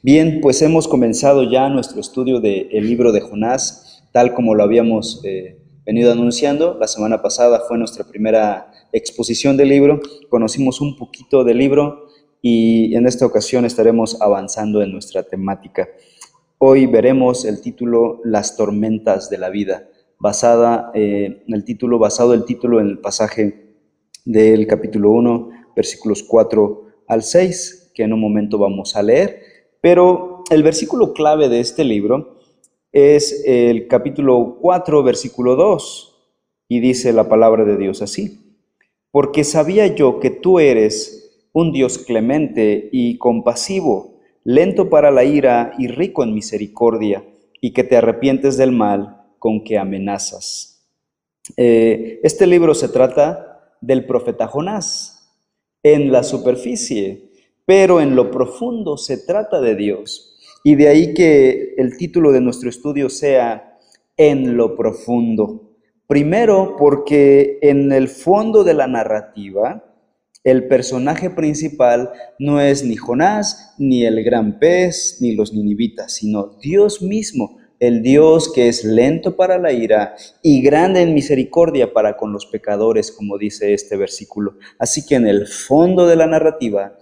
Bien, pues hemos comenzado ya nuestro estudio del libro de Jonás, tal como lo habíamos eh, venido anunciando. La semana pasada fue nuestra primera exposición del libro, conocimos un poquito del libro y en esta ocasión estaremos avanzando en nuestra temática. Hoy veremos el título Las tormentas de la vida, basada eh, el título basado el título en el pasaje del capítulo 1, versículos 4 al 6, que en un momento vamos a leer. Pero el versículo clave de este libro es el capítulo 4, versículo 2, y dice la palabra de Dios así, porque sabía yo que tú eres un Dios clemente y compasivo, lento para la ira y rico en misericordia, y que te arrepientes del mal con que amenazas. Eh, este libro se trata del profeta Jonás en la superficie, pero en lo profundo se trata de Dios. Y de ahí que el título de nuestro estudio sea En lo profundo. Primero porque en el fondo de la narrativa, el personaje principal no es ni Jonás, ni el gran pez, ni los ninivitas, sino Dios mismo, el Dios que es lento para la ira y grande en misericordia para con los pecadores, como dice este versículo. Así que en el fondo de la narrativa,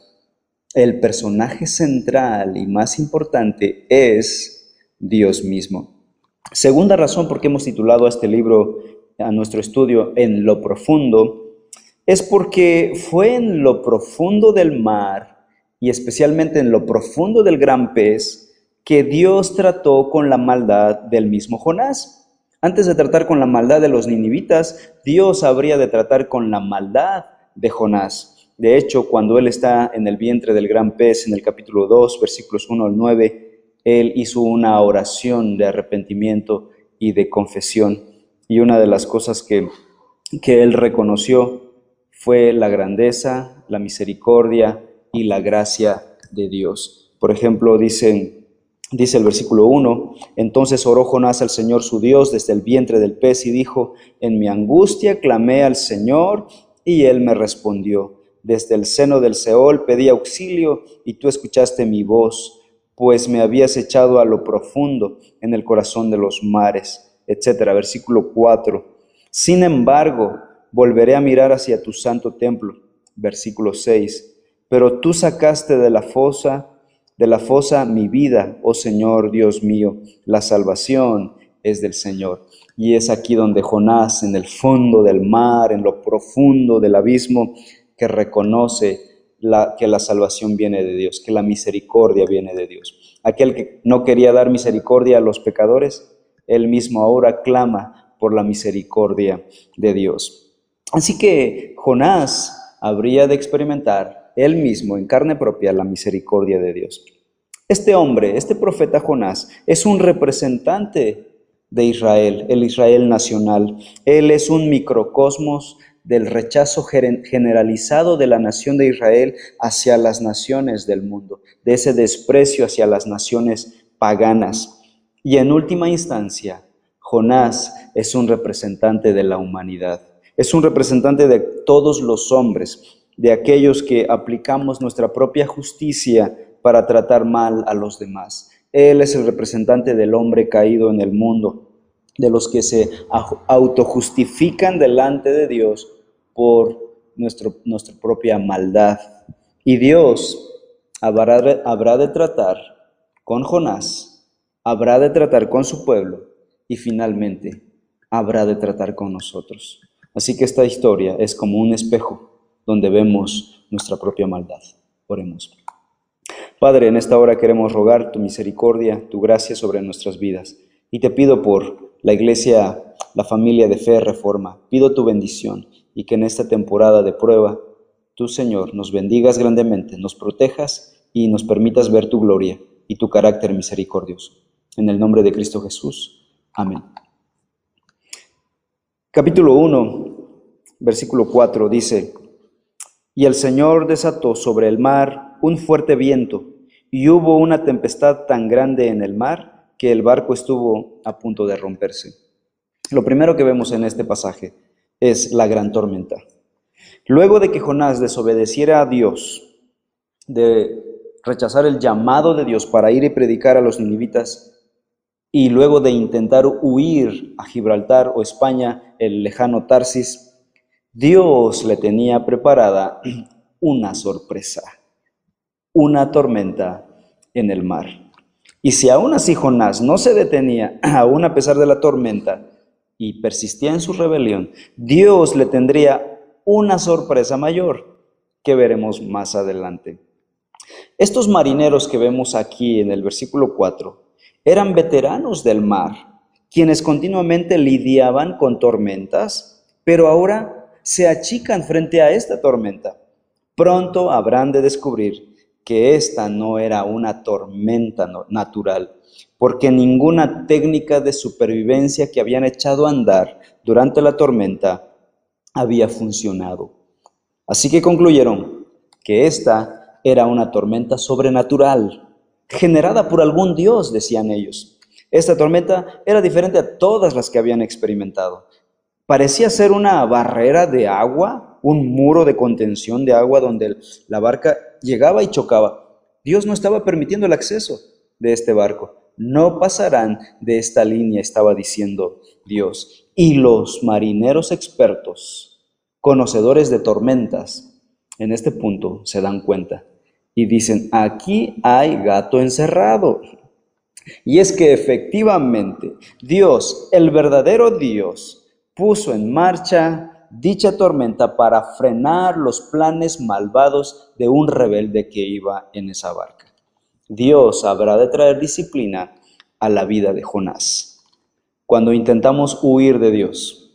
el personaje central y más importante es Dios mismo. Segunda razón por qué hemos titulado a este libro, a nuestro estudio, En lo profundo, es porque fue en lo profundo del mar y especialmente en lo profundo del gran pez que Dios trató con la maldad del mismo Jonás. Antes de tratar con la maldad de los ninivitas, Dios habría de tratar con la maldad de Jonás. De hecho, cuando él está en el vientre del gran pez, en el capítulo 2, versículos 1 al 9, él hizo una oración de arrepentimiento y de confesión. Y una de las cosas que, que él reconoció fue la grandeza, la misericordia y la gracia de Dios. Por ejemplo, dice, dice el versículo 1, entonces oró Jonás al Señor su Dios desde el vientre del pez y dijo, en mi angustia clamé al Señor y él me respondió desde el seno del Seol pedí auxilio y tú escuchaste mi voz, pues me habías echado a lo profundo en el corazón de los mares, etcétera. Versículo 4. Sin embargo, volveré a mirar hacia tu santo templo. Versículo 6. Pero tú sacaste de la fosa, de la fosa mi vida, oh Señor Dios mío. La salvación es del Señor. Y es aquí donde Jonás, en el fondo del mar, en lo profundo del abismo, que reconoce que la salvación viene de Dios, que la misericordia viene de Dios. Aquel que no quería dar misericordia a los pecadores, él mismo ahora clama por la misericordia de Dios. Así que Jonás habría de experimentar él mismo en carne propia la misericordia de Dios. Este hombre, este profeta Jonás, es un representante de Israel, el Israel nacional. Él es un microcosmos del rechazo generalizado de la nación de Israel hacia las naciones del mundo, de ese desprecio hacia las naciones paganas. Y en última instancia, Jonás es un representante de la humanidad, es un representante de todos los hombres, de aquellos que aplicamos nuestra propia justicia para tratar mal a los demás. Él es el representante del hombre caído en el mundo, de los que se autojustifican delante de Dios por nuestro, nuestra propia maldad. Y Dios habrá habrá de tratar con Jonás, habrá de tratar con su pueblo y finalmente habrá de tratar con nosotros. Así que esta historia es como un espejo donde vemos nuestra propia maldad. Oremos. Padre, en esta hora queremos rogar tu misericordia, tu gracia sobre nuestras vidas. Y te pido por la iglesia, la familia de fe reforma, pido tu bendición y que en esta temporada de prueba, tú, Señor, nos bendigas grandemente, nos protejas y nos permitas ver tu gloria y tu carácter misericordioso. En el nombre de Cristo Jesús. Amén. Capítulo 1, versículo 4 dice, Y el Señor desató sobre el mar un fuerte viento, y hubo una tempestad tan grande en el mar que el barco estuvo a punto de romperse. Lo primero que vemos en este pasaje es la gran tormenta. Luego de que Jonás desobedeciera a Dios, de rechazar el llamado de Dios para ir y predicar a los ninivitas, y luego de intentar huir a Gibraltar o España, el lejano Tarsis, Dios le tenía preparada una sorpresa, una tormenta en el mar. Y si aún así Jonás no se detenía, aún a pesar de la tormenta, y persistía en su rebelión, Dios le tendría una sorpresa mayor que veremos más adelante. Estos marineros que vemos aquí en el versículo 4 eran veteranos del mar, quienes continuamente lidiaban con tormentas, pero ahora se achican frente a esta tormenta. Pronto habrán de descubrir que esta no era una tormenta natural, porque ninguna técnica de supervivencia que habían echado a andar durante la tormenta había funcionado. Así que concluyeron que esta era una tormenta sobrenatural, generada por algún dios, decían ellos. Esta tormenta era diferente a todas las que habían experimentado. Parecía ser una barrera de agua, un muro de contención de agua donde la barca llegaba y chocaba. Dios no estaba permitiendo el acceso de este barco. No pasarán de esta línea, estaba diciendo Dios. Y los marineros expertos, conocedores de tormentas, en este punto se dan cuenta y dicen, aquí hay gato encerrado. Y es que efectivamente Dios, el verdadero Dios, puso en marcha dicha tormenta para frenar los planes malvados de un rebelde que iba en esa barca. Dios habrá de traer disciplina a la vida de Jonás. Cuando intentamos huir de Dios,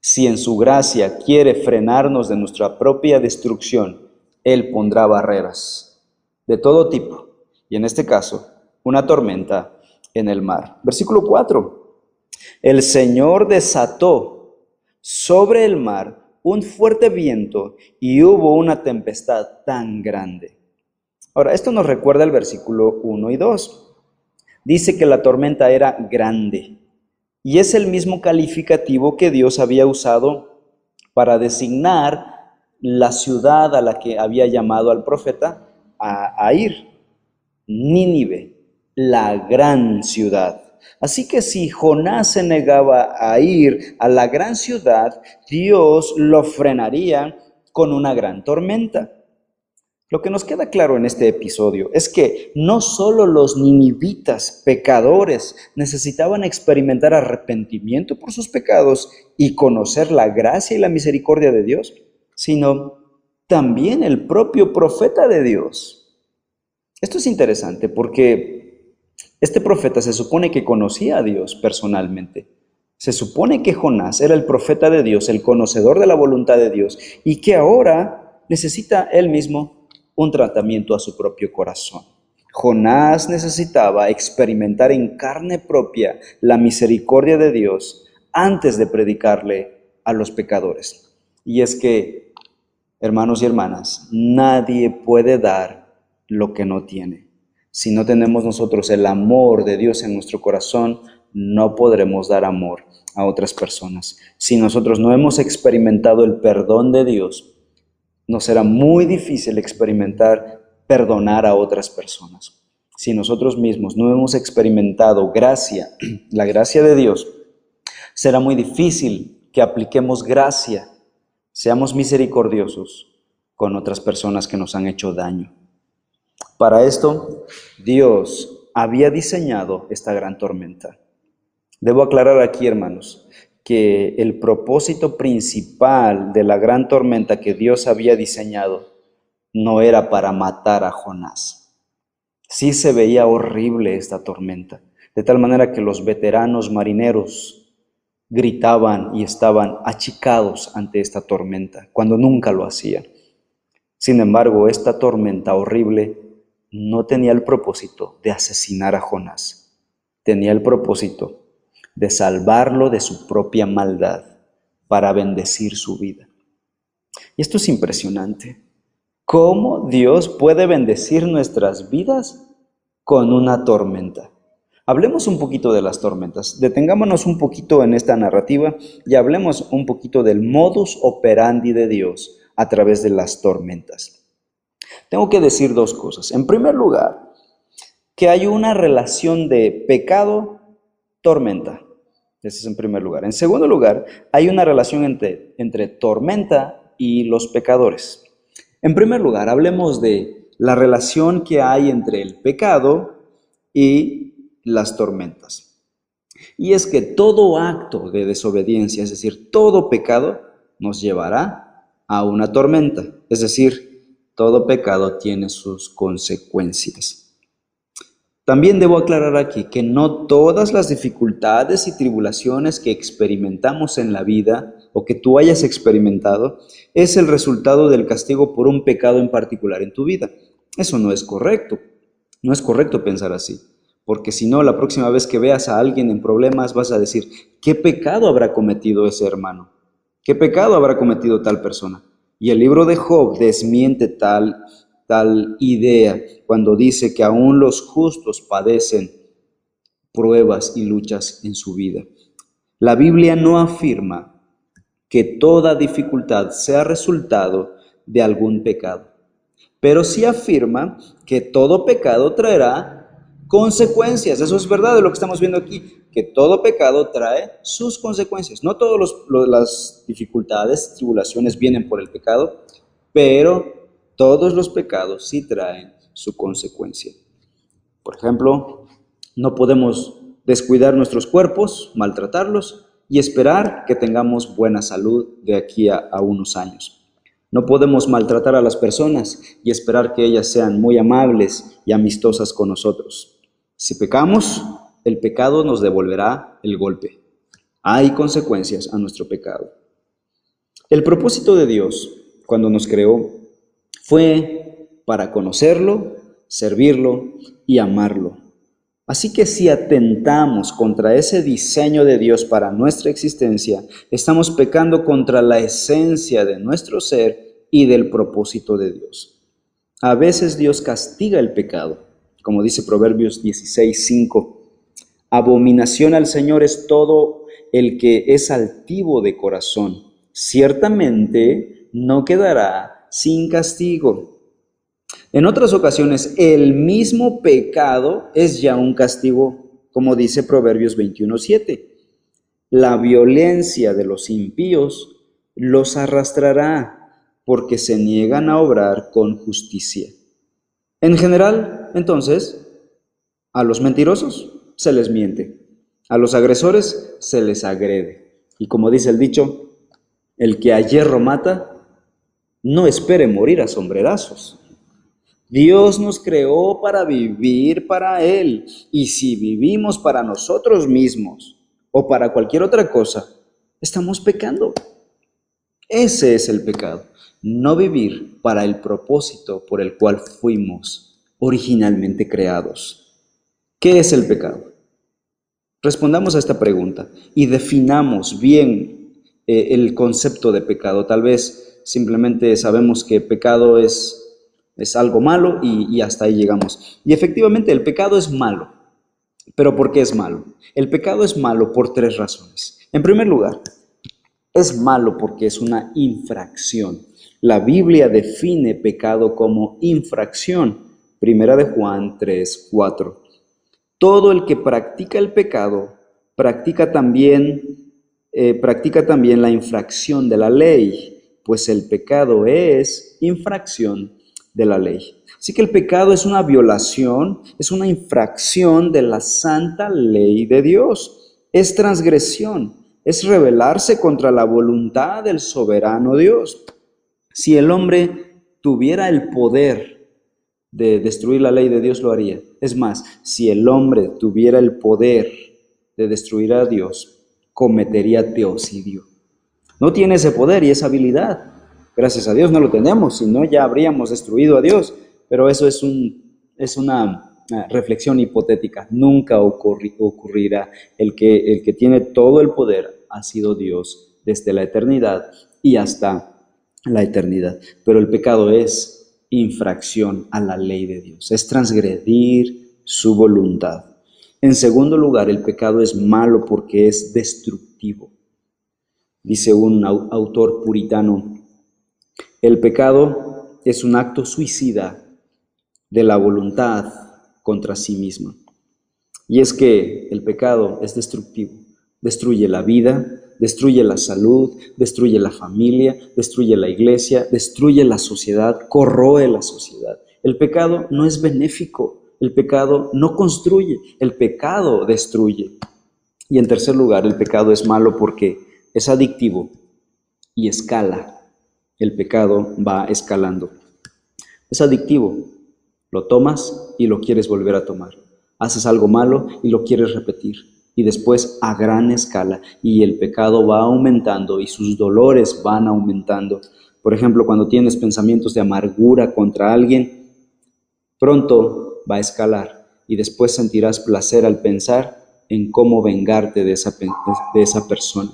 si en su gracia quiere frenarnos de nuestra propia destrucción, Él pondrá barreras de todo tipo, y en este caso, una tormenta en el mar. Versículo 4. El Señor desató sobre el mar un fuerte viento y hubo una tempestad tan grande. Ahora, esto nos recuerda el versículo 1 y 2. Dice que la tormenta era grande. Y es el mismo calificativo que Dios había usado para designar la ciudad a la que había llamado al profeta a, ir. Nínive, la gran ciudad. Así que si Jonás se negaba a ir a la gran ciudad, Dios lo frenaría con una gran tormenta. Lo que nos queda claro en este episodio es que no solo los ninivitas pecadores necesitaban experimentar arrepentimiento por sus pecados y conocer la gracia y la misericordia de Dios, sino también el propio profeta de Dios. Esto es interesante porque este profeta se supone que conocía a Dios personalmente. Se supone que Jonás era el profeta de Dios, el conocedor de la voluntad de Dios, y que ahora necesita él mismo un tratamiento a su propio corazón. Jonás necesitaba experimentar en carne propia la misericordia de Dios antes de predicarle a los pecadores. Y es que, hermanos y hermanas, nadie puede dar lo que no tiene. Si no tenemos nosotros el amor de Dios en nuestro corazón, no podremos dar amor a otras personas. Si nosotros no hemos experimentado el perdón de Dios, nos será muy difícil experimentar perdonar a otras personas. Si nosotros mismos no hemos experimentado gracia, la gracia de Dios, será muy difícil que apliquemos gracia, seamos misericordiosos con otras personas que nos han hecho daño. Para esto, Dios había diseñado esta gran tormenta. Debo aclarar aquí, hermanos, que el propósito principal de la gran tormenta que Dios había diseñado no era para matar a Jonás. Sí se veía horrible esta tormenta, de tal manera que los veteranos marineros gritaban y estaban achicados ante esta tormenta, cuando nunca lo hacían. Sin embargo, esta tormenta horrible no tenía el propósito de asesinar a Jonás, tenía el propósito de salvarlo de su propia maldad para bendecir su vida. Y esto es impresionante. ¿Cómo Dios puede bendecir nuestras vidas con una tormenta? Hablemos un poquito de las tormentas. Detengámonos un poquito en esta narrativa y hablemos un poquito del modus operandi de Dios a través de las tormentas. Tengo que decir dos cosas. En primer lugar, que hay una relación de pecado-tormenta. Ese es en primer lugar. En segundo lugar, hay una relación entre, entre tormenta y los pecadores. En primer lugar, hablemos de la relación que hay entre el pecado y las tormentas. Y es que todo acto de desobediencia, es decir, todo pecado, nos llevará a una tormenta. Es decir, todo pecado tiene sus consecuencias. También debo aclarar aquí que no todas las dificultades y tribulaciones que experimentamos en la vida o que tú hayas experimentado es el resultado del castigo por un pecado en particular en tu vida. Eso no es correcto. No es correcto pensar así. Porque si no, la próxima vez que veas a alguien en problemas vas a decir, ¿qué pecado habrá cometido ese hermano? ¿Qué pecado habrá cometido tal persona? Y el libro de Job desmiente tal tal idea cuando dice que aún los justos padecen pruebas y luchas en su vida. La Biblia no afirma que toda dificultad sea resultado de algún pecado, pero sí afirma que todo pecado traerá consecuencias. Eso es verdad de lo que estamos viendo aquí, que todo pecado trae sus consecuencias. No todas las dificultades, tribulaciones vienen por el pecado, pero todos los pecados sí traen su consecuencia. Por ejemplo, no podemos descuidar nuestros cuerpos, maltratarlos y esperar que tengamos buena salud de aquí a, unos años. No podemos maltratar a las personas y esperar que ellas sean muy amables y amistosas con nosotros. Si pecamos, el pecado nos devolverá el golpe. Hay consecuencias a nuestro pecado. El propósito de Dios, cuando nos creó, fue para conocerlo, servirlo y amarlo. Así que si atentamos contra ese diseño de Dios para nuestra existencia, estamos pecando contra la esencia de nuestro ser y del propósito de Dios. A veces Dios castiga el pecado, como dice Proverbios 16:5. Abominación al Señor es todo el que es altivo de corazón. Ciertamente no quedará sin castigo. En otras ocasiones, el mismo pecado es ya un castigo, como dice Proverbios 21.7. La violencia de los impíos los arrastrará porque se niegan a obrar con justicia. En general, entonces, a los mentirosos se les miente, a los agresores se les agrede. Y como dice el dicho, el que a hierro mata, no espere morir a sombrerazos. Dios nos creó para vivir para Él. Y si vivimos para nosotros mismos o para cualquier otra cosa, estamos pecando. Ese es el pecado. No vivir para el propósito por el cual fuimos originalmente creados. ¿Qué es el pecado? Respondamos a esta pregunta y definamos bien eh, el concepto de pecado. Tal vez simplemente sabemos que pecado es, es algo malo y, hasta ahí llegamos. Y efectivamente el pecado es malo. ¿Pero por qué es malo? El pecado es malo por tres razones. En primer lugar, es malo porque es una infracción. La Biblia define pecado como infracción. Primera de Juan 3, 4. Todo el que practica el pecado practica también, eh, practica también la infracción de la ley pues el pecado es infracción de la ley. Así que el pecado es una violación, es una infracción de la santa ley de Dios. Es transgresión, es rebelarse contra la voluntad del soberano Dios. Si el hombre tuviera el poder de destruir la ley de Dios, lo haría. Es más, si el hombre tuviera el poder de destruir a Dios, cometería teocidio. No tiene ese poder y esa habilidad. Gracias a Dios no lo tenemos, si no ya habríamos destruido a Dios. Pero eso es, es una reflexión hipotética. Nunca ocurrirá. El que tiene todo el poder ha sido Dios desde la eternidad y hasta la eternidad. Pero el pecado es infracción a la ley de Dios, es transgredir su voluntad. En segundo lugar, el pecado es malo porque es destructivo. Dice un autor puritano, el pecado es un acto suicida de la voluntad contra sí misma. Y es que el pecado es destructivo, destruye la vida, destruye la salud, destruye la familia, destruye la iglesia, destruye la sociedad, corroe la sociedad. El pecado no es benéfico, el pecado no construye, el pecado destruye. Y en tercer lugar, el pecado es malo porque es adictivo y escala. El pecado va escalando. Es adictivo. Lo tomas y lo quieres volver a tomar. Haces algo malo y lo quieres repetir. Y después a gran escala. Y el pecado va aumentando y sus dolores van aumentando. Por ejemplo, cuando tienes pensamientos de amargura contra alguien, pronto va a escalar y después sentirás placer al pensar en cómo vengarte de esa, de esa persona.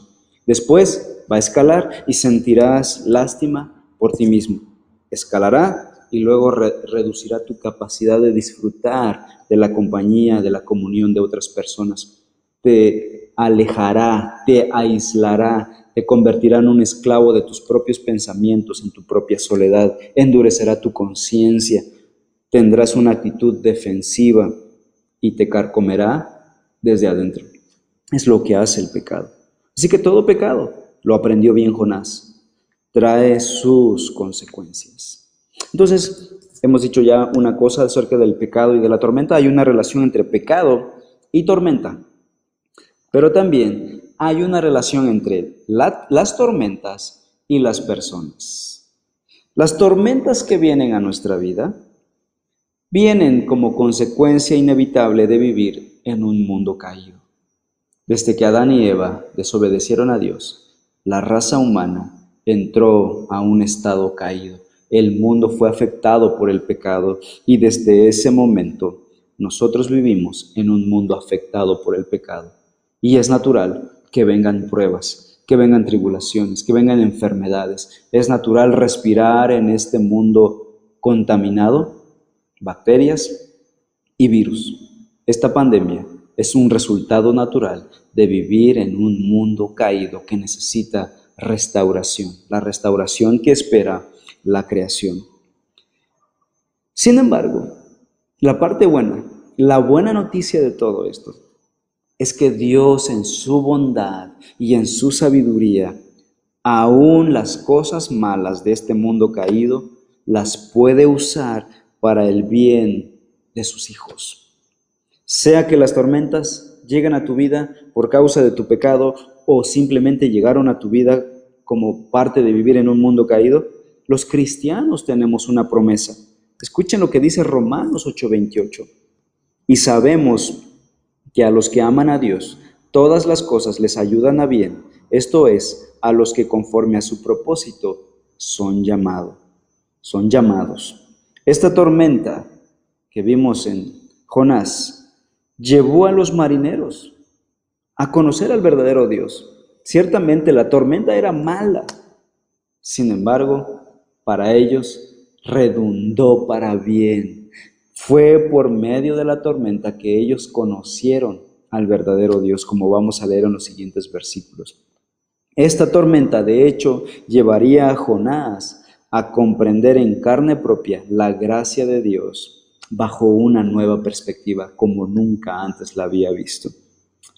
Después va a escalar y sentirás lástima por ti mismo. Escalará y luego reducirá tu capacidad de disfrutar de la compañía, de la comunión de otras personas. Te alejará, te aislará, te convertirá en un esclavo de tus propios pensamientos, en tu propia soledad, endurecerá tu conciencia, tendrás una actitud defensiva y te carcomerá desde adentro. Es lo que hace el pecado. Así que todo pecado, lo aprendió bien Jonás, trae sus consecuencias. Entonces, hemos dicho ya una cosa acerca del pecado y de la tormenta. Hay una relación entre pecado y tormenta. Pero también hay una relación entre las tormentas y las personas. Las tormentas que vienen a nuestra vida vienen como consecuencia inevitable de vivir en un mundo caído. Desde que Adán y Eva desobedecieron a Dios, la raza humana entró a un estado caído. El mundo fue afectado por el pecado y desde ese momento nosotros vivimos en un mundo afectado por el pecado. Y es natural que vengan pruebas, que vengan tribulaciones, que vengan enfermedades. Es natural respirar en este mundo contaminado, bacterias y virus. Esta pandemia es un resultado natural de vivir en un mundo caído que necesita restauración, la restauración que espera la creación. Sin embargo, la parte buena, la buena noticia de todo esto, es que Dios en su bondad y en su sabiduría, aún las cosas malas de este mundo caído, las puede usar para el bien de sus hijos. Sea que las tormentas lleguen a tu vida por causa de tu pecado o simplemente llegaron a tu vida como parte de vivir en un mundo caído, los cristianos tenemos una promesa. Escuchen lo que dice Romanos 8:28. Y sabemos que a los que aman a Dios, todas las cosas les ayudan a bien, esto es, a los que conforme a su propósito son llamados. Son llamados. Esta tormenta que vimos en Jonás llevó a los marineros a conocer al verdadero Dios. Ciertamente la tormenta era mala, sin embargo, para ellos redundó para bien. Fue por medio de la tormenta que ellos conocieron al verdadero Dios, como vamos a leer en los siguientes versículos. Esta tormenta, de hecho, llevaría a Jonás a comprender en carne propia la gracia de Dios bajo una nueva perspectiva como nunca antes la había visto.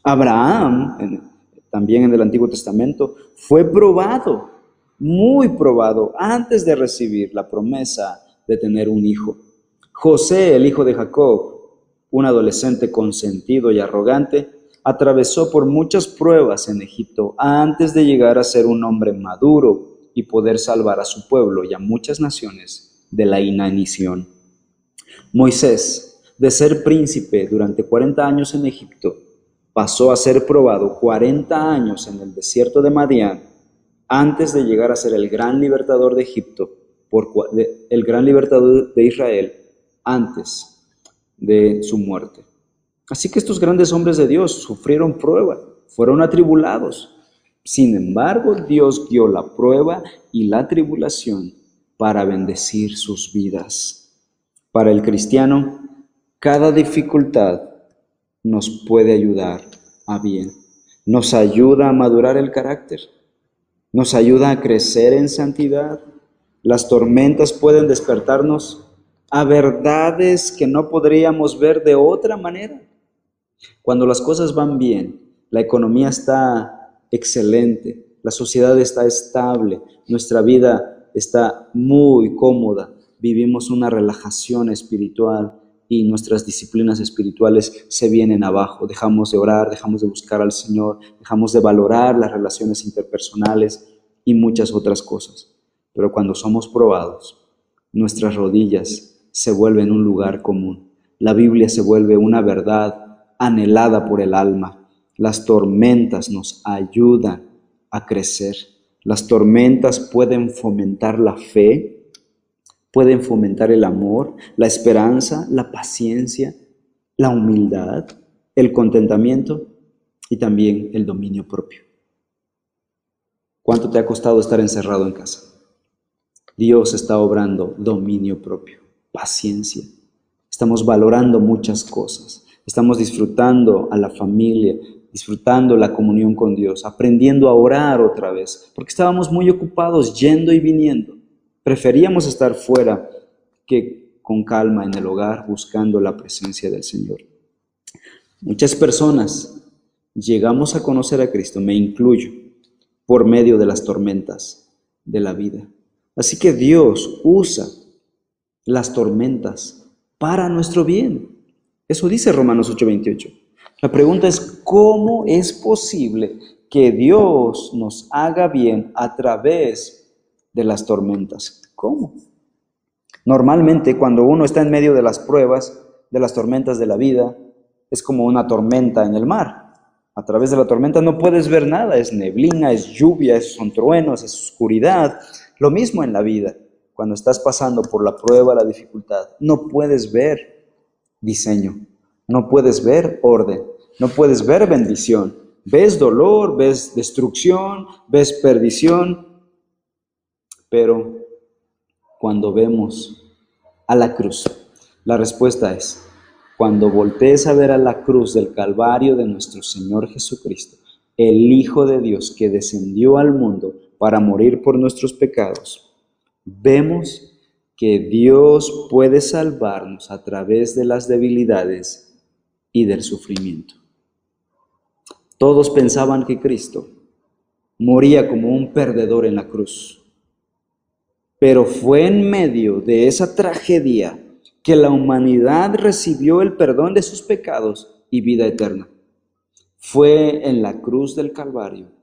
Abraham, también en el Antiguo Testamento, fue probado, muy probado, antes de recibir la promesa de tener un hijo. José, el hijo de Jacob, un adolescente consentido y arrogante, atravesó por muchas pruebas en Egipto antes de llegar a ser un hombre maduro y poder salvar a su pueblo y a muchas naciones de la inanición. Moisés, de ser príncipe durante 40 años en Egipto, pasó a ser probado 40 años en el desierto de Madián antes de llegar a ser el gran libertador de Egipto, por, el gran libertador de Israel antes de su muerte. Así que estos grandes hombres de Dios sufrieron prueba, fueron atribulados. Sin embargo, Dios dio la prueba y la tribulación para bendecir sus vidas. Para el cristiano, cada dificultad nos puede ayudar a bien. Nos ayuda a madurar el carácter, nos ayuda a crecer en santidad, Las tormentas pueden despertarnos a verdades que no podríamos ver de otra manera. Cuando las cosas van bien, la economía está excelente, la sociedad está estable, nuestra vida está muy cómoda, vivimos una relajación espiritual y nuestras disciplinas espirituales se vienen abajo. Dejamos de orar, dejamos de buscar al Señor, dejamos de valorar las relaciones interpersonales y muchas otras cosas. Pero cuando somos probados, nuestras rodillas se vuelven un lugar común. La Biblia se vuelve una verdad anhelada por el alma. Las tormentas nos ayudan a crecer. Las tormentas pueden fomentar la fe, pueden fomentar el amor, la esperanza, la paciencia, la humildad, el contentamiento y también el dominio propio. ¿Cuánto te ha costado estar encerrado en casa? Dios está obrando dominio propio, paciencia. Estamos valorando muchas cosas. Estamos disfrutando a la familia, disfrutando la comunión con Dios, aprendiendo a orar otra vez, porque estábamos muy ocupados yendo y viniendo. Preferíamos estar fuera que con calma en el hogar buscando la presencia del Señor. Muchas personas llegamos a conocer a Cristo, me incluyo, por medio de las tormentas de la vida. Así que Dios usa las tormentas para nuestro bien. Eso dice Romanos 8:28. La pregunta es, ¿cómo es posible que Dios nos haga bien a través de las tormentas? ¿Cómo? Normalmente cuando uno está en medio de las pruebas, de las tormentas de la vida, es como una tormenta en el mar. A través de la tormenta no puedes ver nada, es neblina, es lluvia, son truenos, es oscuridad. Lo mismo en la vida, cuando estás pasando por la prueba, la dificultad, no puedes ver diseño, no puedes ver orden, no puedes ver bendición. Ves dolor, ves destrucción, ves perdición, pero cuando vemos a la cruz, la respuesta es, cuando voltees a ver a la cruz del Calvario de nuestro Señor Jesucristo, el Hijo de Dios que descendió al mundo para morir por nuestros pecados, vemos que Dios puede salvarnos a través de las debilidades y del sufrimiento. Todos pensaban que Cristo moría como un perdedor en la cruz, pero fue en medio de esa tragedia que la humanidad recibió el perdón de sus pecados y vida eterna. Fue en la cruz del Calvario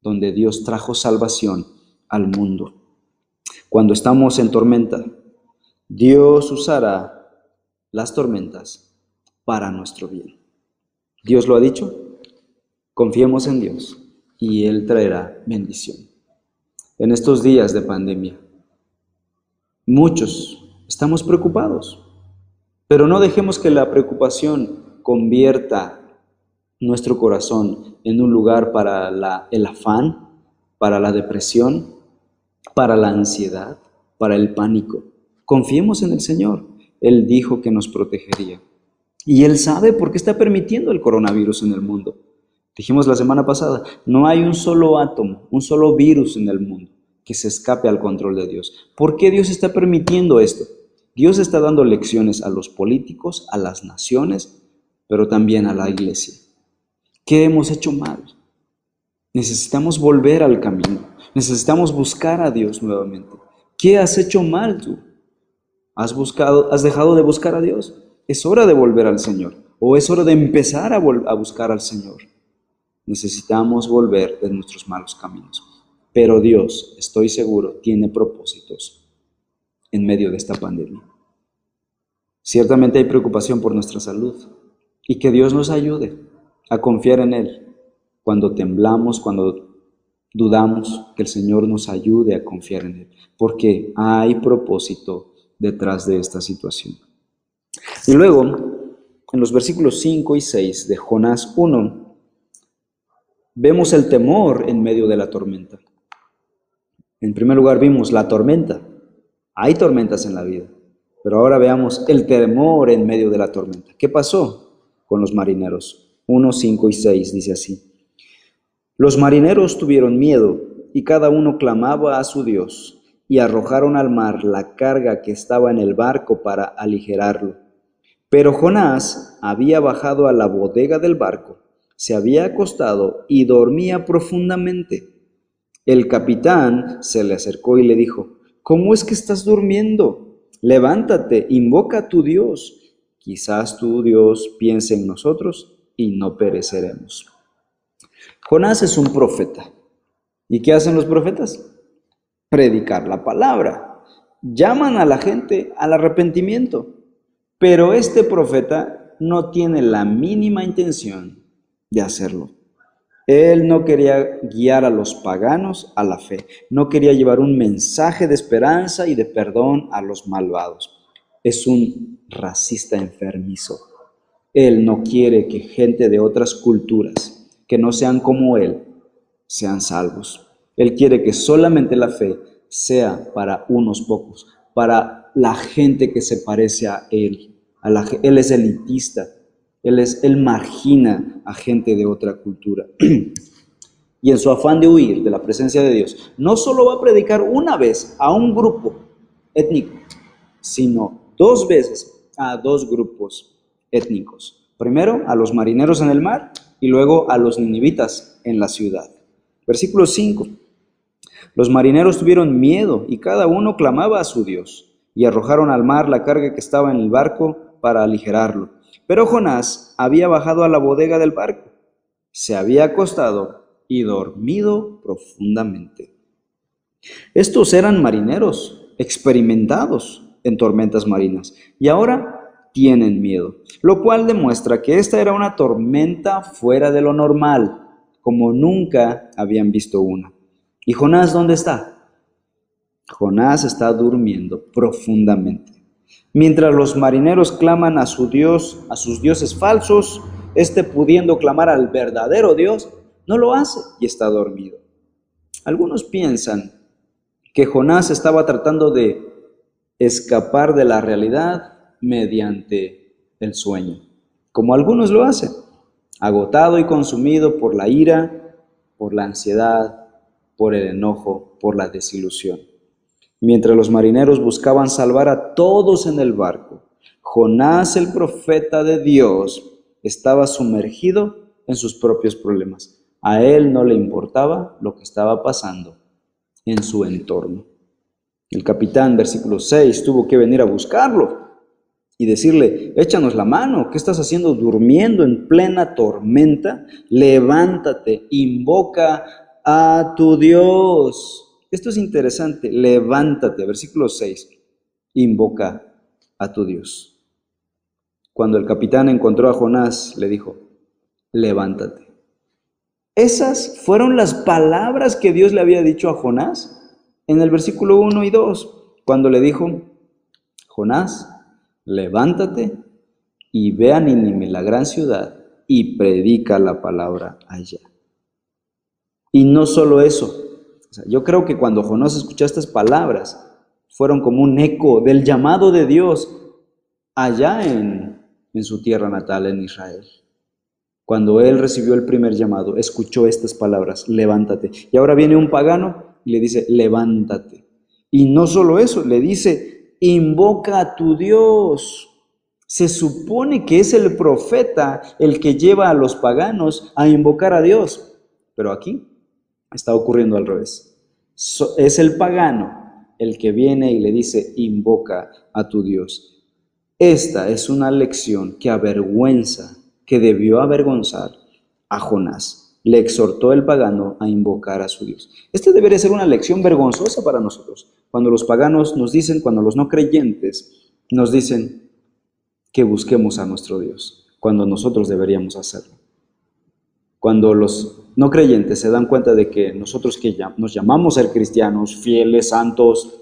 donde Dios trajo salvación al mundo. Cuando estamos en tormenta, Dios usará las tormentas para nuestro bien. Dios lo ha dicho, confiemos en Dios y Él traerá bendición. En estos días de pandemia, muchos estamos preocupados, pero no dejemos que la preocupación convierta nuestro corazón en un lugar para el afán, para la depresión, para la ansiedad, para el pánico. Confiemos en el Señor. Él dijo que nos protegería. Y Él sabe por qué está permitiendo el coronavirus en el mundo. Dijimos la semana pasada, no hay un solo átomo, un solo virus en el mundo que se escape al control de Dios. ¿Por qué Dios está permitiendo esto? Dios está dando lecciones a los políticos, a las naciones, pero también a la iglesia. ¿Qué hemos hecho mal? Necesitamos volver al camino. Necesitamos buscar a Dios nuevamente. ¿Qué has hecho mal tú? ¿Has buscado, has dejado de buscar a Dios? es hora de volver al Señor o es hora de empezar a, a buscar al Señor. Necesitamos volver de nuestros malos caminos. Pero Dios, estoy seguro, tiene propósitos en medio de esta pandemia. Ciertamente hay preocupación por nuestra salud y que Dios nos ayude a confiar en Él. Cuando temblamos, cuando dudamos, que el Señor nos ayude a confiar en Él, porque hay propósito detrás de esta situación. Y luego, en los versículos 5 y 6 de Jonás 1, vemos el temor en medio de la tormenta. En primer lugar vimos la tormenta. Hay tormentas en la vida, pero ahora veamos el temor en medio de la tormenta. ¿Qué pasó con los marineros? 1, 5 y 6 dice así. Los marineros tuvieron miedo y cada uno clamaba a su Dios. y arrojaron al mar la carga que estaba en el barco para aligerarlo. Pero Jonás había bajado a la bodega del barco, se había acostado y dormía profundamente. El capitán se le acercó y le dijo, ¿Cómo es que estás durmiendo? Levántate, invoca a tu Dios. Quizás tu Dios piense en nosotros y no pereceremos. Jonás es un profeta. ¿Y qué hacen los profetas? Predicar la palabra. Llaman a la gente al arrepentimiento. Pero este profeta no tiene la mínima intención de hacerlo. Él no quería guiar a los paganos a la fe, no quería llevar un mensaje de esperanza y de perdón a los malvados. Es un racista enfermizo. Él no quiere que gente de otras culturas, que no sean como Él, sean salvos. Él quiere que solamente la fe sea para unos pocos, para la gente que se parece a Él. él es elitista, él, es, él margina a gente de otra cultura. y en su afán de huir de la presencia de Dios, no solo va a predicar una vez a un grupo étnico, sino dos veces a dos grupos étnicos. Primero a los marineros en el mar y luego a los ninivitas en la ciudad. Versículo 5. Los marineros tuvieron miedo y cada uno clamaba a su Dios y arrojaron al mar la carga que estaba en el barco para aligerarlo. Pero Jonás había bajado a la bodega del barco, se había acostado y dormido profundamente. Estos eran marineros experimentados en tormentas marinas y ahora tienen miedo, lo cual demuestra que esta era una tormenta fuera de lo normal, como nunca habían visto una. ¿Y Jonás dónde está? Jonás está durmiendo profundamente. Mientras los marineros claman a su Dios, a sus dioses falsos, este pudiendo clamar al verdadero Dios, no lo hace y está dormido. Algunos piensan que Jonás estaba tratando de escapar de la realidad mediante el sueño, como algunos lo hacen, agotado y consumido por la ira, por la ansiedad, por el enojo, por la desilusión. Mientras los marineros buscaban salvar a todos en el barco, Jonás, el profeta de Dios, estaba sumergido en sus propios problemas. A él no le importaba lo que estaba pasando en su entorno. El capitán, versículo 6, tuvo que venir a buscarlo y decirle, échanos la mano, ¿qué estás haciendo durmiendo en plena tormenta? Levántate, invoca a tu Dios. Esto es interesante. Levántate, versículo 6. Invoca a tu Dios. Cuando el capitán encontró a Jonás, le dijo, levántate. Esas fueron las palabras que Dios le había dicho a Jonás en el versículo 1 y 2, cuando le dijo, Jonás, levántate y ve a Nínive, la gran ciudad, y predica la palabra allá. Y no solo eso, yo creo que cuando Jonás escuchó estas palabras, fueron como un eco del llamado de Dios allá en, su tierra natal, en Israel. Cuando él recibió el primer llamado, escuchó estas palabras, levántate. Y ahora viene un pagano y le dice, levántate. Y no solo eso, le dice, invoca a tu Dios. Se supone que es el profeta el que lleva a los paganos a invocar a Dios. Pero aquí Está ocurriendo al revés. es el pagano el que viene y le dice, invoca a tu Dios. Esta es una lección que avergüenza, que debió avergonzar a Jonás. Le exhortó el pagano a invocar a su Dios. Esta debería ser una lección vergonzosa para nosotros. Cuando los paganos nos dicen, cuando los no creyentes nos dicen que busquemos a nuestro Dios, cuando nosotros deberíamos hacerlo. Cuando los no creyentes se dan cuenta de que nosotros que nos llamamos ser cristianos, fieles, santos,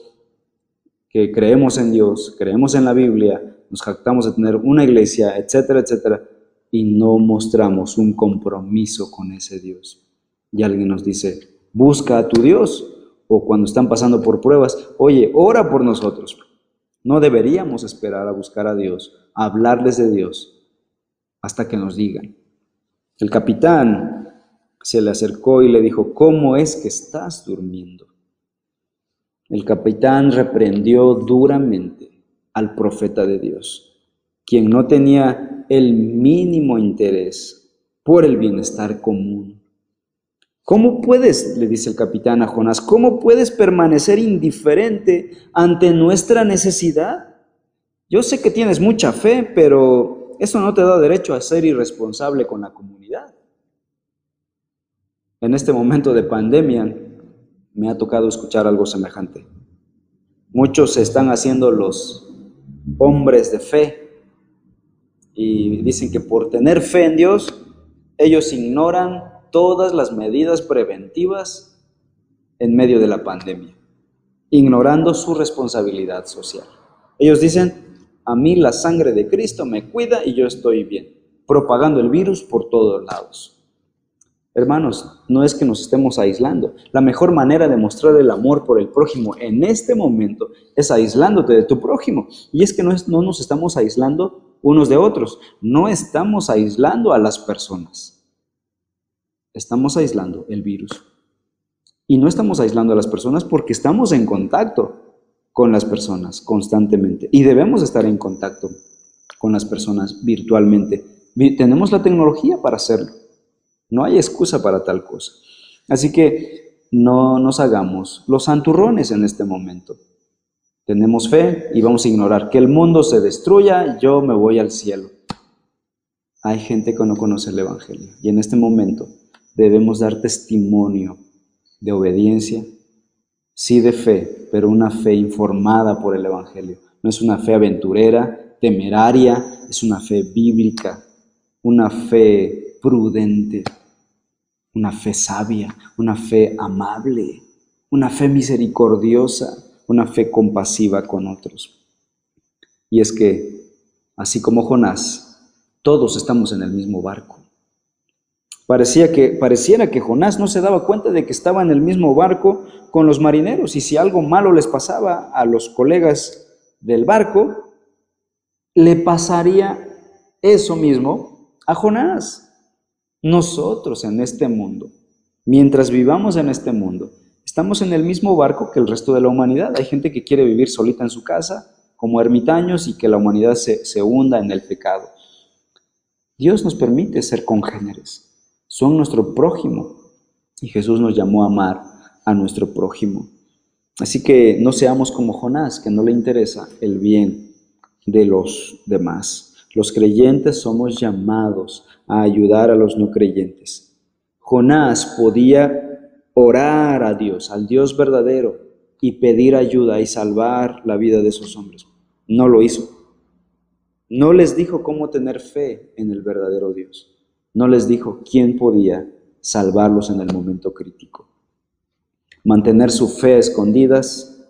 que creemos en Dios, creemos en la Biblia, nos jactamos de tener una iglesia, etcétera, etcétera, y no mostramos un compromiso con ese Dios. Y alguien nos dice, busca a tu Dios, o cuando están pasando por pruebas, oye, ora por nosotros. No deberíamos esperar a buscar a Dios, a hablarles de Dios, hasta que nos digan. El capitán se le acercó y le dijo, ¿cómo es que estás durmiendo? El capitán reprendió duramente al profeta de Dios, quien no tenía el mínimo interés por el bienestar común. ¿Cómo puedes, le dice el capitán a Jonás, cómo puedes permanecer indiferente ante nuestra necesidad? Yo sé que tienes mucha fe, pero eso no te da derecho a ser irresponsable con la comunidad. En este momento de pandemia me ha tocado escuchar algo semejante. Muchos se están haciendo los hombres de fe y dicen que por tener fe en Dios, ellos ignoran todas las medidas preventivas en medio de la pandemia, ignorando su responsabilidad social. Ellos dicen, a mí la sangre de Cristo me cuida y yo estoy bien, propagando el virus por todos lados. Hermanos, no es que nos estemos aislando. La mejor manera de mostrar el amor por el prójimo en este momento es aislándote de tu prójimo. Y es que no, no nos estamos aislando unos de otros, no estamos aislando a las personas. Estamos aislando el virus. Y no estamos aislando a las personas porque estamos en contacto con las personas constantemente. Y debemos estar en contacto con las personas virtualmente. Tenemos la tecnología para hacerlo. No hay excusa para tal cosa. Así que no nos hagamos los santurrones en este momento. Tenemos fe y vamos a ignorar que el mundo se destruya, yo me voy al cielo. Hay gente que no conoce el Evangelio y en este momento debemos dar testimonio de obediencia, sí de fe, pero una fe informada por el Evangelio. No es una fe aventurera, temeraria, es una fe bíblica, una fe prudente, una fe sabia, una fe amable, una fe misericordiosa, una fe compasiva con otros. Y es que, así como Jonás, todos estamos en el mismo barco. Parecía que, pareciera que Jonás no se daba cuenta de que estaba en el mismo barco con los marineros y si algo malo les pasaba a los colegas del barco, le pasaría eso mismo a Jonás. Nosotros en este mundo, mientras vivamos en este mundo, estamos en el mismo barco que el resto de la humanidad. Hay gente que quiere vivir solita en su casa, como ermitaños, y que la humanidad se, hunda en el pecado. Dios nos permite ser congéneres. Son nuestro prójimo. Y Jesús nos llamó a amar a nuestro prójimo. Así que no seamos como Jonás, que no le interesa el bien de los demás. Los creyentes somos llamados a ayudar a los no creyentes. Jonás podía orar a Dios, al Dios verdadero, y pedir ayuda y salvar la vida de esos hombres. No lo hizo. No les dijo cómo tener fe en el verdadero Dios. No les dijo quién podía salvarlos en el momento crítico. Mantener su fe escondidas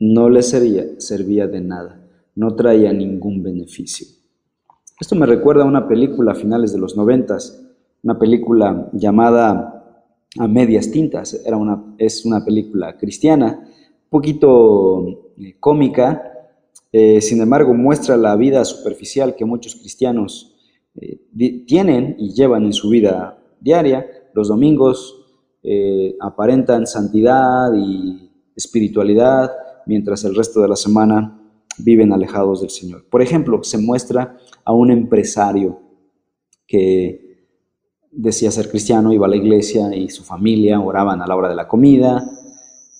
no les servía de nada, no traía ningún beneficio. Esto me recuerda a una película a finales de los noventas, una película llamada A Medias Tintas. Era una, es una película cristiana, un poquito eh, cómica, eh, sin embargo muestra la vida superficial que muchos cristianos eh, tienen y llevan en su vida diaria. Los domingos aparentan santidad y espiritualidad, mientras el resto de la semana viven alejados del Señor. Por ejemplo, se muestra a un empresario que decía ser cristiano, iba a la iglesia y su familia oraban a la hora de la comida.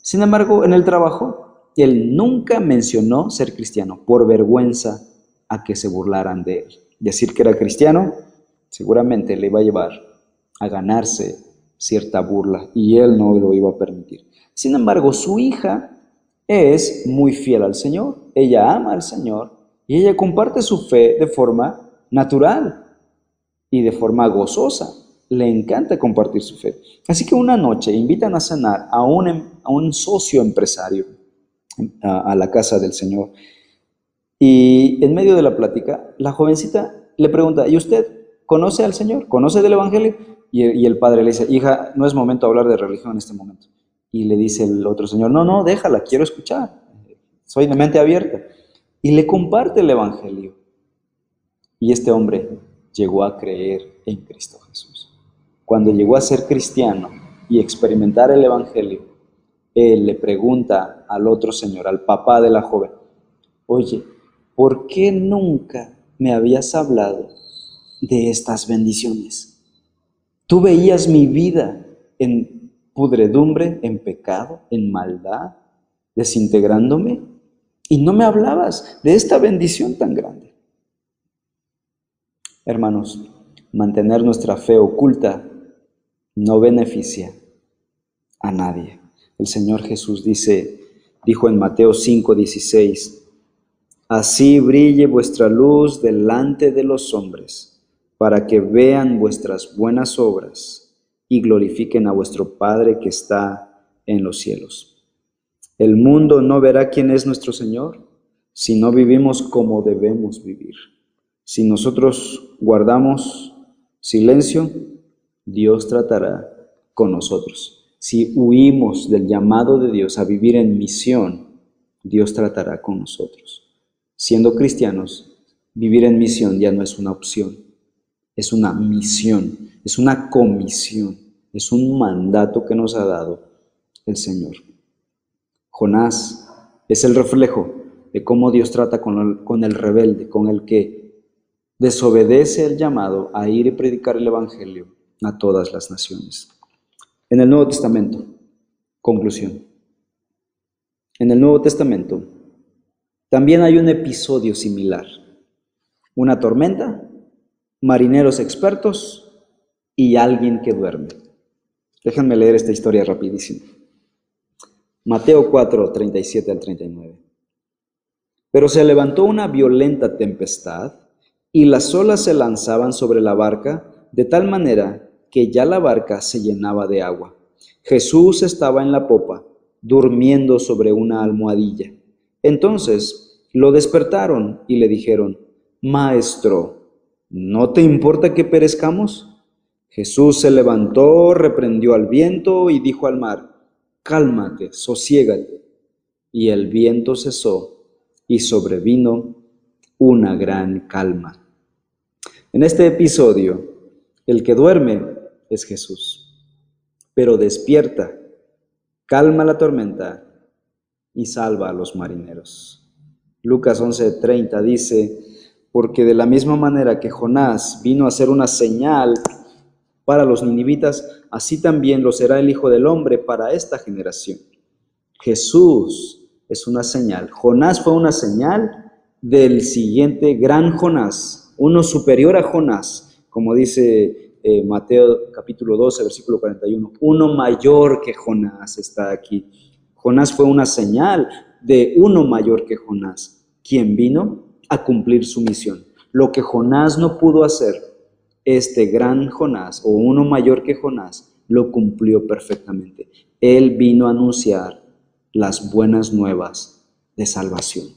Sin embargo, en el trabajo, él nunca mencionó ser cristiano por vergüenza a que se burlaran de él. Decir que era cristiano seguramente le iba a llevar a ganarse cierta burla y él no lo iba a permitir. Sin embargo, su hija es muy fiel al Señor, ella ama al Señor y ella comparte su fe de forma natural y de forma gozosa. Le encanta compartir su fe. Así que una noche invitan a cenar a un, em, socio empresario a, la casa del Señor. Y en medio de la plática, la jovencita le pregunta, ¿y usted conoce al Señor? ¿Conoce del Evangelio? Y, el padre le dice, hija, no es momento de hablar de religión en este momento. Y le dice el otro señor, no, no, déjala, quiero escuchar. Soy de mente abierta. Y le comparte el Evangelio. Y este hombre llegó a creer en Cristo Jesús. Cuando llegó a ser cristiano y experimentar el Evangelio, él le pregunta al otro señor, al papá de la joven, oye, ¿por qué nunca me habías hablado de estas bendiciones? Tú veías mi vida en pudredumbre, en pecado, en maldad, desintegrándome, y no me hablabas de esta bendición tan grande. Hermanos, mantener nuestra fe oculta no beneficia a nadie. El Señor Jesús dice, dijo en Mateo 5:16, Así brille vuestra luz delante de los hombres, para que vean vuestras buenas obras y glorifiquen a vuestro Padre que está en los cielos. El mundo no verá quién es nuestro Señor si no vivimos como debemos vivir. Si nosotros guardamos silencio, Dios tratará con nosotros. Si huimos del llamado de Dios a vivir en misión, Dios tratará con nosotros. Siendo cristianos, vivir en misión ya no es una opción, es una misión, es una comisión, es un mandato que nos ha dado el Señor. Jonás es el reflejo de cómo Dios trata con el, rebelde, con el que desobedece el llamado a ir y predicar el Evangelio a todas las naciones. En el Nuevo Testamento, conclusión. En el Nuevo Testamento también hay un episodio similar. Una tormenta, marineros expertos y alguien que duerme. Déjenme leer esta historia rapidísimo. Mateo 4, 37 al 39. Pero se levantó una violenta tempestad y las olas se lanzaban sobre la barca de tal manera que ya la barca se llenaba de agua. Jesús estaba en la popa, durmiendo sobre una almohadilla. Entonces lo despertaron y le dijeron, Maestro, ¿no te importa que perezcamos? Jesús se levantó, reprendió al viento y dijo al mar, Cálmate, sosiégate. Y el viento cesó y sobrevino una gran calma. En este episodio, el que duerme es Jesús. Pero despierta, calma la tormenta y salva a los marineros. Lucas 11:30 dice, porque de la misma manera que Jonás vino a ser una señal para los ninivitas, así también lo será el Hijo del Hombre para esta generación. Jesús es una señal. Jonás fue una señal del siguiente gran Jonás, uno superior a Jonás, como dice eh, Mateo capítulo 12, versículo 41. Uno mayor que Jonás está aquí. Jonás fue una señal de uno mayor que Jonás, quien vino a cumplir su misión. Lo que Jonás no pudo hacer, este gran Jonás o uno mayor que Jonás lo cumplió perfectamente. Él vino a anunciar las buenas nuevas de salvación.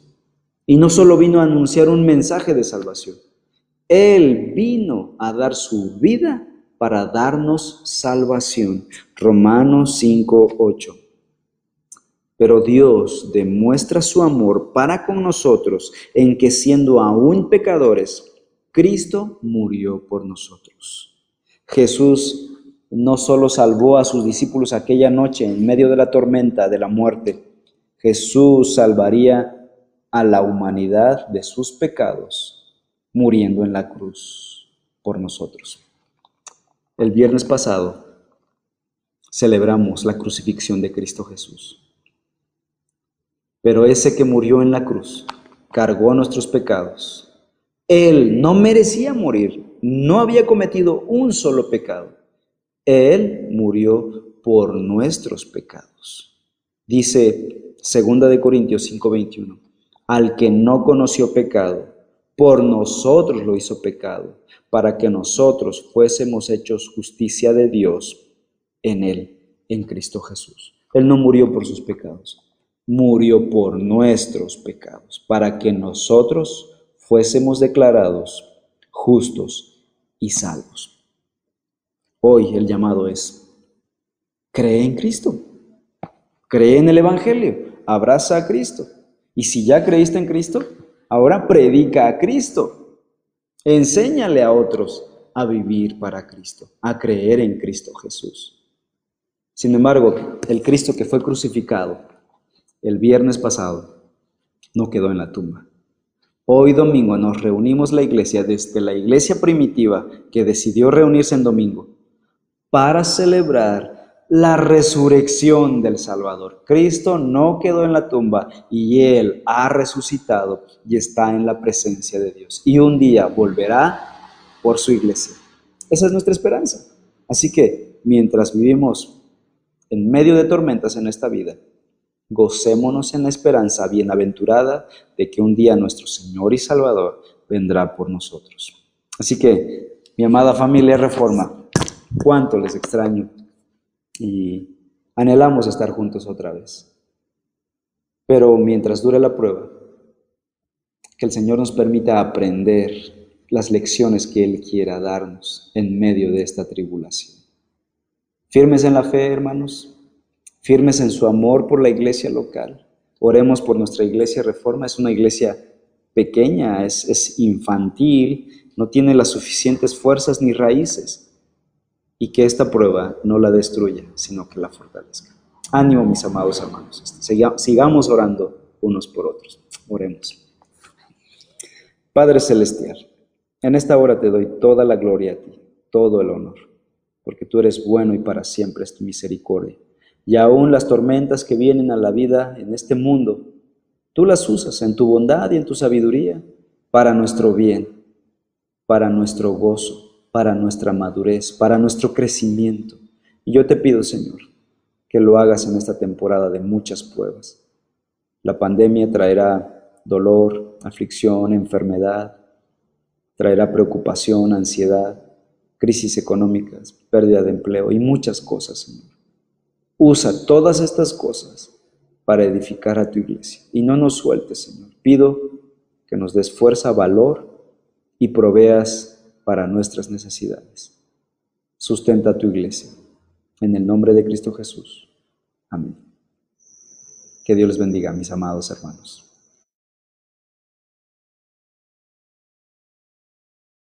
Y no solo vino a anunciar un mensaje de salvación, él vino a dar su vida para darnos salvación. Romanos 5, 8. Pero Dios demuestra su amor para con nosotros en que siendo aún pecadores, Cristo murió por nosotros. Jesús no solo salvó a sus discípulos aquella noche en medio de la tormenta de la muerte, Jesús salvaría a la humanidad de sus pecados muriendo en la cruz por nosotros. El viernes pasado celebramos la crucifixión de Cristo Jesús. Pero ese que murió en la cruz cargó nuestros pecados. Él no merecía morir, no había cometido un solo pecado. Él murió por nuestros pecados. Dice 2 de Corintios 5:21, al que no conoció pecado, por nosotros lo hizo pecado, para que nosotros fuésemos hechos justicia de Dios en Él, en Cristo Jesús. Él no murió por sus pecados, murió por nuestros pecados, para que nosotros fuésemos declarados justos y salvos. Hoy el llamado es, cree en Cristo, cree en el Evangelio, abraza a Cristo. Y si ya creíste en Cristo, Ahora predica a Cristo. Enséñale a otros a vivir para Cristo, a creer en Cristo Jesús. Sin embargo, el Cristo que fue crucificado el viernes pasado no quedó en la tumba. Hoy domingo nos reunimos la iglesia desde la iglesia primitiva que decidió reunirse en domingo para celebrar la resurrección del Salvador. Cristo no quedó en la tumba y Él ha resucitado y está en la presencia de Dios. Y un día volverá por su iglesia. Esa es nuestra esperanza. Así que mientras vivimos en medio de tormentas en esta vida, gocémonos en la esperanza bienaventurada de que un día nuestro Señor y Salvador vendrá por nosotros. Así que, mi amada familia Reforma, cuánto les extraño y anhelamos estar juntos otra vez. Pero mientras dure la prueba, que el Señor nos permita aprender las lecciones que Él quiera darnos en medio de esta tribulación. Firmes en la fe, hermanos, firmes en su amor por la iglesia local. Oremos por nuestra iglesia reforma. Es una iglesia pequeña, es, infantil, no tiene las suficientes fuerzas ni raíces. Y que esta prueba no la destruya, sino que la fortalezca. Ánimo, mis amados hermanos. Sigamos orando unos por otros. Oremos. Padre Celestial, en esta hora te doy toda la gloria a ti, todo el honor porque tú eres bueno y para siempre es tu misericordia. Y aún las tormentas que vienen a la vida en este mundo, tú las usas en tu bondad y en tu sabiduría para nuestro bien, para nuestro gozo, para nuestra madurez, para nuestro crecimiento. Y yo te pido, Señor, que lo hagas en esta temporada de muchas pruebas. La pandemia traerá dolor, aflicción, enfermedad, traerá preocupación, ansiedad, crisis económicas, pérdida de empleo y muchas cosas, Señor. Usa todas estas cosas para edificar a tu iglesia y no nos sueltes, Señor. Pido que nos des fuerza, valor y proveas para nuestras necesidades. Sustenta a tu iglesia. En el nombre de Cristo Jesús. Amén. Que Dios les bendiga, mis amados hermanos.